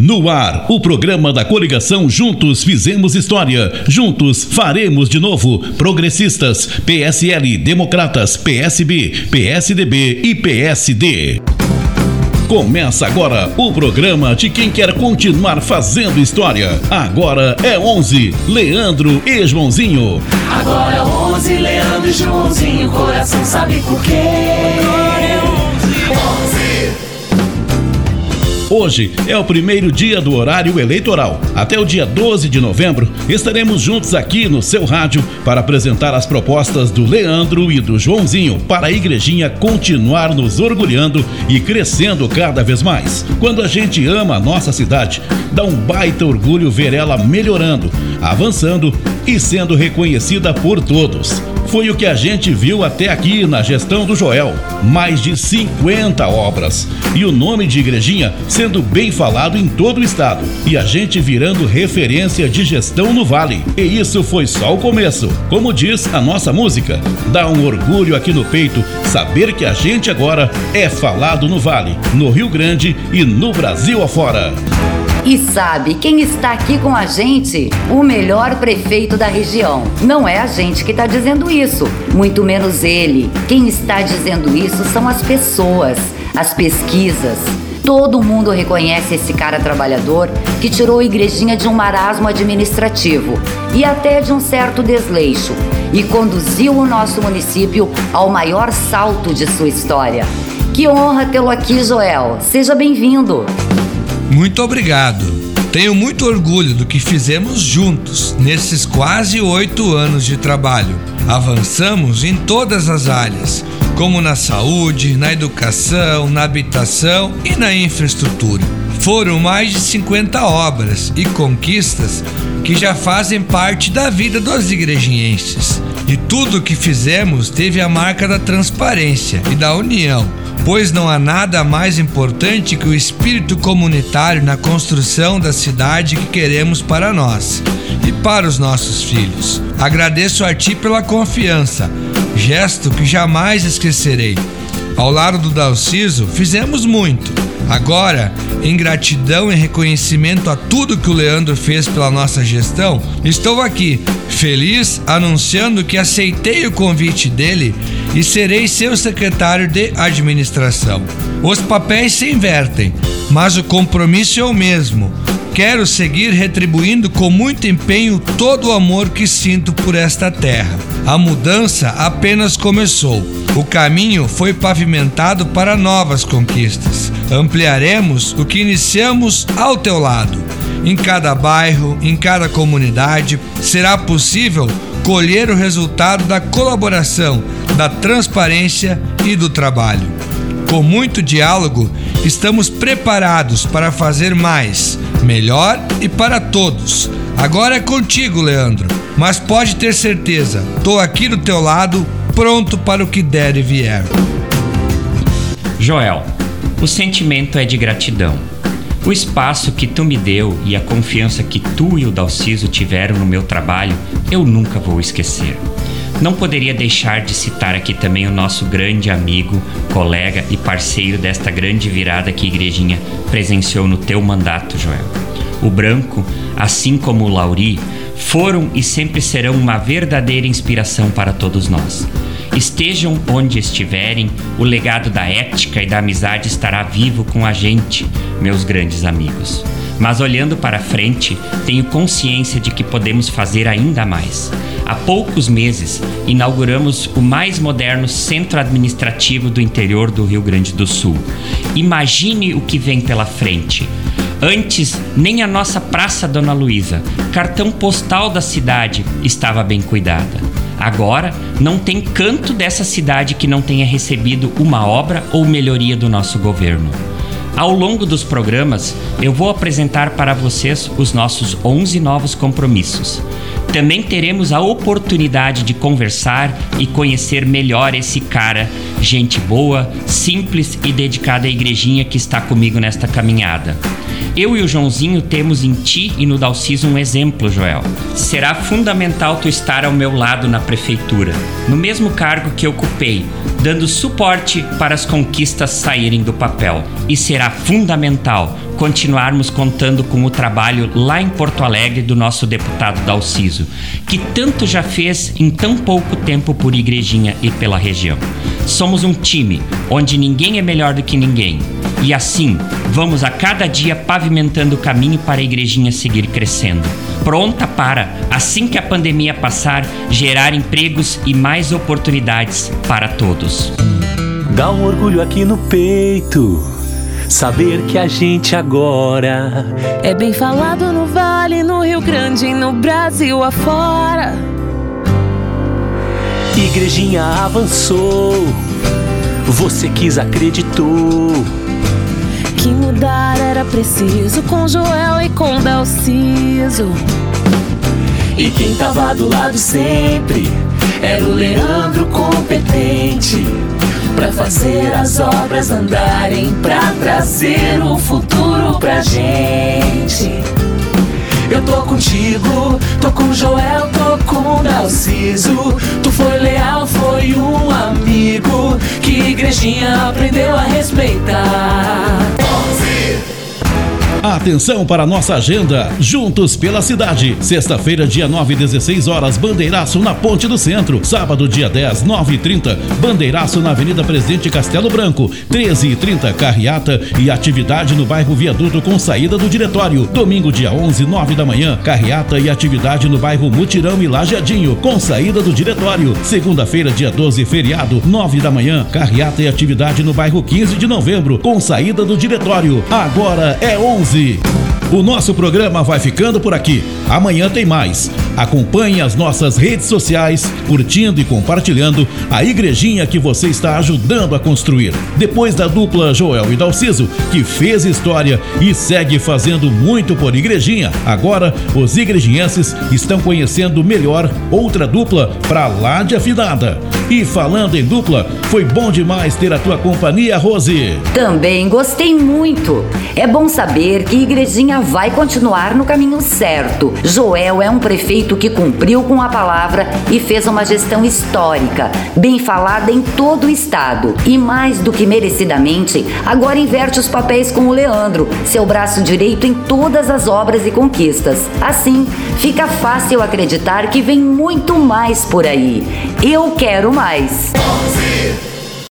No ar, o programa da coligação Juntos Fizemos História. Juntos faremos de novo. Progressistas, PSL, Democratas, PSB, PSDB e PSD. Começa agora o programa de quem quer continuar fazendo história. Agora é 11, Leandro e Joãozinho. Agora é 11, Leandro e Joãozinho, coração sabe por quê. Agora é 11, Hoje é o primeiro dia do horário eleitoral. Até o dia 12 de novembro, estaremos juntos aqui no seu rádio para apresentar as propostas do Leandro e do Joãozinho para a igrejinha continuar nos orgulhando e crescendo cada vez mais. Quando a gente ama a nossa cidade, dá um baita orgulho ver ela melhorando, avançando e sendo reconhecida por todos. Foi o que a gente viu até aqui na gestão do Joel. Mais de 50 obras. E o nome de Igrejinha sendo bem falado em todo o estado. E a gente virando referência de gestão no Vale. E isso foi só o começo. Como diz a nossa música, dá um orgulho aqui no peito saber que a gente agora é falado no Vale, no Rio Grande e no Brasil afora. E sabe quem está aqui com a gente? O melhor prefeito da região. Não é a gente que está dizendo isso, muito menos ele. Quem está dizendo isso são as pessoas, as pesquisas. Todo mundo reconhece esse cara trabalhador que tirou a igrejinha de um marasmo administrativo e até de um certo desleixo e conduziu o nosso município ao maior salto de sua história. Que honra tê-lo aqui, Joel. Seja bem-vindo. Muito obrigado. Tenho muito orgulho do que fizemos juntos nesses quase oito anos de trabalho. Avançamos em todas as áreas, como na saúde, na educação, na habitação e na infraestrutura. Foram mais de 50 obras e conquistas que já fazem parte da vida dos igrejinhenses. E tudo o que fizemos teve a marca da transparência e da união pois não há nada mais importante que o espírito comunitário na construção da cidade que queremos para nós e para os nossos filhos. Agradeço a Ti pela confiança, gesto que jamais esquecerei. Ao lado do Dalciso, fizemos muito. Agora, em gratidão e reconhecimento a tudo que o Leandro fez pela nossa gestão, estou aqui, feliz, anunciando que aceitei o convite dele e serei seu secretário de administração. Os papéis se invertem, mas o compromisso é o mesmo. Quero seguir retribuindo com muito empenho todo o amor que sinto por esta terra. A mudança apenas começou. O caminho foi pavimentado para novas conquistas. Ampliaremos o que iniciamos ao teu lado. Em cada bairro, em cada comunidade, será possível colher o resultado da colaboração, da transparência e do trabalho. Com muito diálogo, estamos preparados para fazer mais, melhor e para todos. Agora é contigo, Leandro, mas pode ter certeza, estou aqui do teu lado, pronto para o que der e vier. Joel, o sentimento é de gratidão. O espaço que tu me deu e a confiança que tu e o Dalciso tiveram no meu trabalho, eu nunca vou esquecer. Não poderia deixar de citar aqui também o nosso grande amigo, colega e parceiro desta grande virada que a Igrejinha presenciou no teu mandato, Joel. O Branco, assim como o Lauri, foram e sempre serão uma verdadeira inspiração para todos nós. Estejam onde estiverem, o legado da ética e da amizade estará vivo com a gente, meus grandes amigos. Mas olhando para frente, tenho consciência de que podemos fazer ainda mais. Há poucos meses, inauguramos o mais moderno centro administrativo do interior do Rio Grande do Sul. Imagine o que vem pela frente. Antes, nem a nossa Praça Dona Luísa, cartão postal da cidade, estava bem cuidada. Agora, não tem canto dessa cidade que não tenha recebido uma obra ou melhoria do nosso governo. Ao longo dos programas, eu vou apresentar para vocês os nossos 11 novos compromissos. Também teremos a oportunidade de conversar e conhecer melhor esse cara, gente boa, simples e dedicada à igrejinha que está comigo nesta caminhada. Eu e o Joãozinho temos em ti e no Dalciso um exemplo, Joel. Será fundamental tu estar ao meu lado na prefeitura, no mesmo cargo que ocupei, dando suporte para as conquistas saírem do papel. E será fundamental continuarmos contando com o trabalho lá em Porto Alegre do nosso deputado Dalciso, que tanto já fez em tão pouco tempo por Igrejinha e pela região. Somos um time onde ninguém é melhor do que ninguém. E assim, vamos a cada dia pavimentando o caminho para a igrejinha seguir crescendo. Pronta para, assim que a pandemia passar, gerar empregos e mais oportunidades para todos. Dá um orgulho aqui no peito. Saber que a gente agora é bem falado no Vale, no Rio Grande e no Brasil afora. Igrejinha avançou, você quis, acreditou. Que mudar era preciso com Joel e com Dalciso. E quem tava do lado sempre era o Leandro competente. Pra fazer as obras andarem, pra trazer o futuro pra gente. Eu tô contigo, tô com Joel, tô com Dalciso. Tu foi leal, foi um amigo que igrejinha aprendeu a respeitar. Atenção para nossa agenda. Juntos pela cidade. Sexta-feira, dia 9, 16 horas, Bandeiraço na Ponte do Centro. Sábado, dia 10, 9 e 30, Bandeiraço na Avenida Presidente Castelo Branco. 13 e 30, Carreata e atividade no bairro Viaduto com saída do diretório. Domingo, dia 11, 9 da manhã, Carreata e atividade no bairro Mutirão e Lajeadinho com saída do diretório. Segunda-feira, dia 12, feriado, 9 da manhã, Carreata e atividade no bairro 15 de novembro com saída do diretório. Agora é 11. O nosso programa vai ficando por aqui. Amanhã tem mais. Acompanhe as nossas redes sociais, curtindo e compartilhando a igrejinha que você está ajudando a construir. Depois da dupla Joel e Dalciso, que fez história e segue fazendo muito por igrejinha, agora os igrejinhenses estão conhecendo melhor outra dupla para lá de afinada. E falando em dupla, foi bom demais ter a tua companhia, Rose. Também gostei muito. É bom saber que Igrejinha vai continuar no caminho certo. Joel é um prefeito que cumpriu com a palavra e fez uma gestão histórica, bem falada em todo o estado. E mais do que merecidamente, agora inverte os papéis com o Leandro, seu braço direito em todas as obras e conquistas. Assim, fica fácil acreditar que vem muito mais por aí. Eu quero mais. 11.